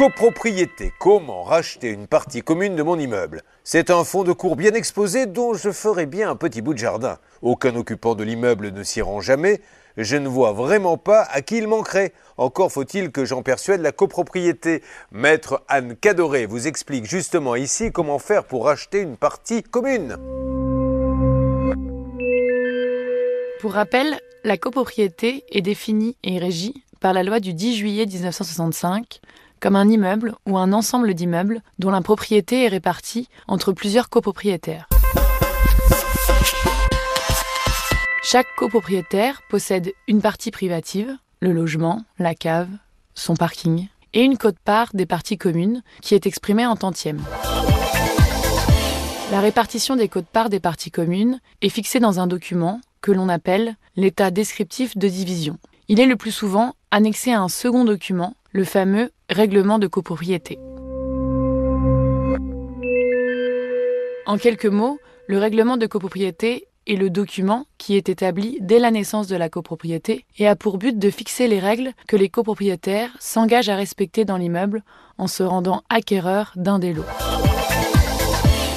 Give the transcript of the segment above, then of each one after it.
Copropriété. Comment racheter une partie commune de mon immeuble? C'est un fond de cours bien exposé dont je ferai bien un petit bout de jardin. Aucun occupant de l'immeuble ne s'y rend jamais. Je ne vois vraiment pas à qui il manquerait. Encore faut-il que j'en persuade la copropriété. Maître Anne Cadoré vous explique justement ici comment faire pour racheter une partie commune. Pour rappel, la copropriété est définie et régie par la loi du 10 juillet 1965 comme un immeuble ou un ensemble d'immeubles dont la propriété est répartie entre plusieurs copropriétaires. Chaque copropriétaire possède une partie privative, le logement, la cave, son parking, et une cote-part des parties communes qui est exprimée en tantièmes. La répartition des cotes-parts des parties communes est fixée dans un document que l'on appelle l'état descriptif de division. Il est le plus souvent annexé à un second document le fameux règlement de copropriété. En quelques mots, le règlement de copropriété est le document qui est établi dès la naissance de la copropriété et a pour but de fixer les règles que les copropriétaires s'engagent à respecter dans l'immeuble en se rendant acquéreurs d'un des lots.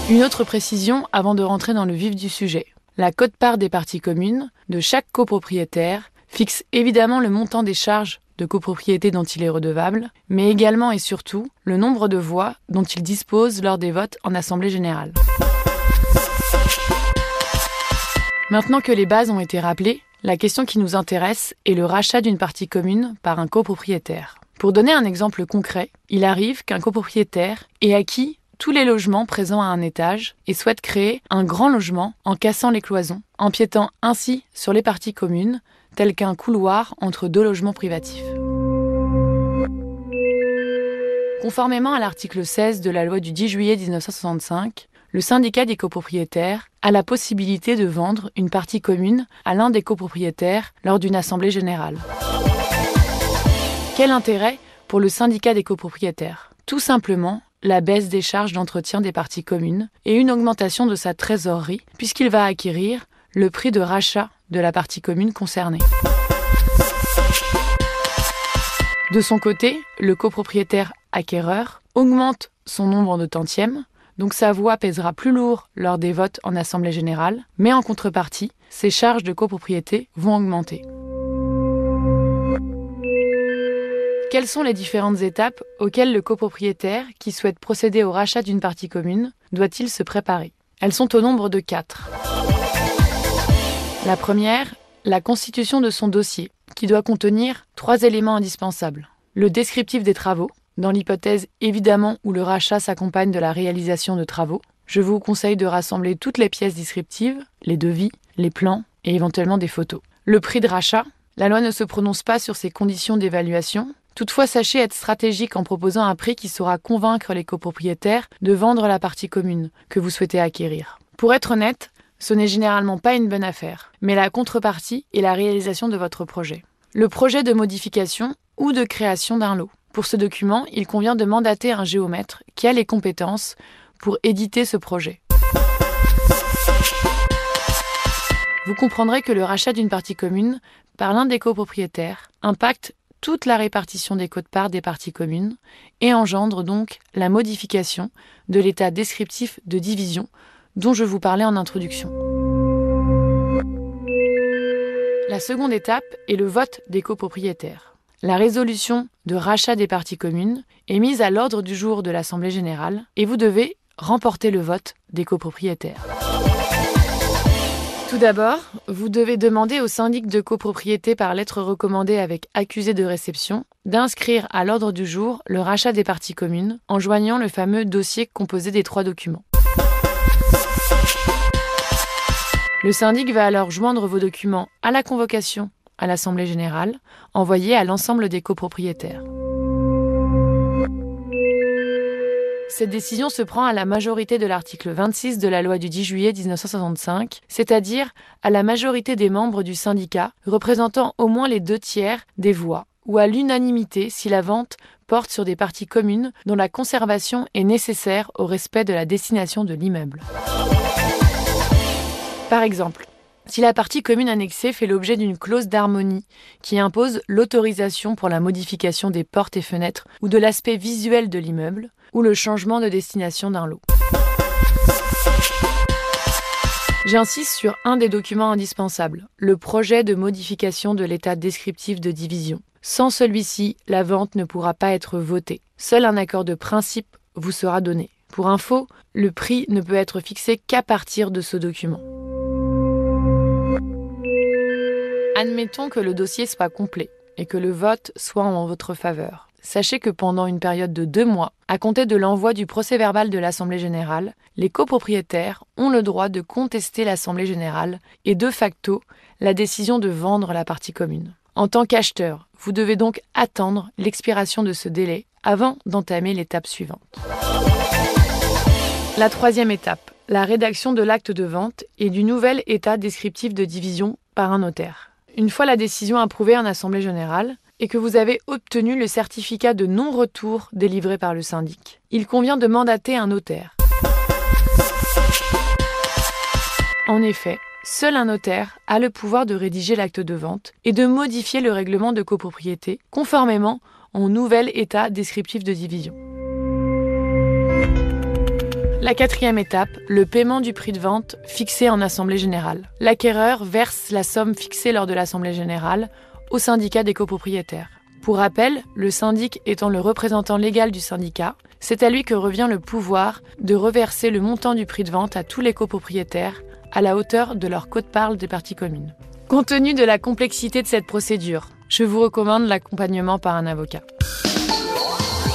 Une autre précision avant de rentrer dans le vif du sujet. La cote-part des parties communes de chaque copropriétaire fixe évidemment le montant des charges de copropriété dont il est redevable, mais également et surtout le nombre de voix dont il dispose lors des votes en Assemblée générale. Maintenant que les bases ont été rappelées, la question qui nous intéresse est le rachat d'une partie commune par un copropriétaire. Pour donner un exemple concret, il arrive qu'un copropriétaire ait acquis tous les logements présents à un étage et souhaite créer un grand logement en cassant les cloisons, empiétant ainsi sur les parties communes, tel qu'un couloir entre deux logements privatifs. Conformément à l'article 16 de la loi du 10 juillet 1965, le syndicat des copropriétaires a la possibilité de vendre une partie commune à l'un des copropriétaires lors d'une assemblée générale. Quel intérêt pour le syndicat des copropriétaires? Tout simplement la baisse des charges d'entretien des parties communes et une augmentation de sa trésorerie puisqu'il va acquérir le prix de rachat de la partie commune concernée. De son côté, le copropriétaire acquéreur augmente son nombre de tantièmes, donc sa voix pèsera plus lourd lors des votes en Assemblée générale, mais en contrepartie, ses charges de copropriété vont augmenter. Quelles sont les différentes étapes auxquelles le copropriétaire qui souhaite procéder au rachat d'une partie commune doit-il se préparer? Elles sont au nombre de quatre. La première, la constitution de son dossier, qui doit contenir trois éléments indispensables. Le descriptif des travaux, dans l'hypothèse évidemment où le rachat s'accompagne de la réalisation de travaux. Je vous conseille de rassembler toutes les pièces descriptives, les devis, les plans et éventuellement des photos. Le prix de rachat, la loi ne se prononce pas sur ses conditions d'évaluation. Toutefois, sachez être stratégique en proposant un prix qui saura convaincre les copropriétaires de vendre la partie commune que vous souhaitez acquérir. Pour être honnête, ce n'est généralement pas une bonne affaire, mais la contrepartie est la réalisation de votre projet. Le projet de modification ou de création d'un lot. Pour ce document, il convient de mandater un géomètre qui a les compétences pour éditer ce projet. Vous comprendrez que le rachat d'une partie commune par l'un des copropriétaires impacte toute la répartition des cotes-parts des parties communes et engendre donc la modification de l'état descriptif de division dont je vous parlais en introduction. La seconde étape est le vote des copropriétaires. La résolution de rachat des parties communes est mise à l'ordre du jour de l'Assemblée générale et vous devez remporter le vote des copropriétaires. Tout d'abord, vous devez demander au syndic de copropriété par lettre recommandée avec accusé de réception d'inscrire à l'ordre du jour le rachat des parties communes en joignant le fameux dossier composé des trois documents. Le syndic va alors joindre vos documents à la convocation à l'Assemblée générale envoyée à l'ensemble des copropriétaires. Cette décision se prend à la majorité de l'article 26 de la loi du 10 juillet 1965, c'est-à-dire à la majorité des membres du syndicat représentant au moins les deux tiers des voix, ou à l'unanimité si la vente porte sur des parties communes dont la conservation est nécessaire au respect de la destination de l'immeuble. Par exemple, si la partie commune annexée fait l'objet d'une clause d'harmonie qui impose l'autorisation pour la modification des portes et fenêtres ou de l'aspect visuel de l'immeuble, ou le changement de destination d'un lot. J'insiste sur un des documents indispensables, le projet de modification de l'état descriptif de division. Sans celui-ci, la vente ne pourra pas être votée. Seul un accord de principe vous sera donné. Pour info, le prix ne peut être fixé qu'à partir de ce document. Admettons que le dossier soit complet et que le vote soit en votre faveur. Sachez que pendant une période de deux mois, à compter de l'envoi du procès verbal de l'Assemblée générale, les copropriétaires ont le droit de contester l'Assemblée générale et de facto la décision de vendre la partie commune. En tant qu'acheteur, vous devez donc attendre l'expiration de ce délai avant d'entamer l'étape suivante. La troisième étape, la rédaction de l'acte de vente et du nouvel état descriptif de division par un notaire. Une fois la décision approuvée en Assemblée générale et que vous avez obtenu le certificat de non-retour délivré par le syndic, il convient de mandater un notaire. En effet, seul un notaire a le pouvoir de rédiger l'acte de vente et de modifier le règlement de copropriété conformément au nouvel état descriptif de division. La quatrième étape, le paiement du prix de vente fixé en Assemblée générale. L'acquéreur verse la somme fixée lors de l'Assemblée générale au syndicat des copropriétaires. Pour rappel, le syndic étant le représentant légal du syndicat, c'est à lui que revient le pouvoir de reverser le montant du prix de vente à tous les copropriétaires à la hauteur de leur quote-parle des parties communes. Compte tenu de la complexité de cette procédure, je vous recommande l'accompagnement par un avocat.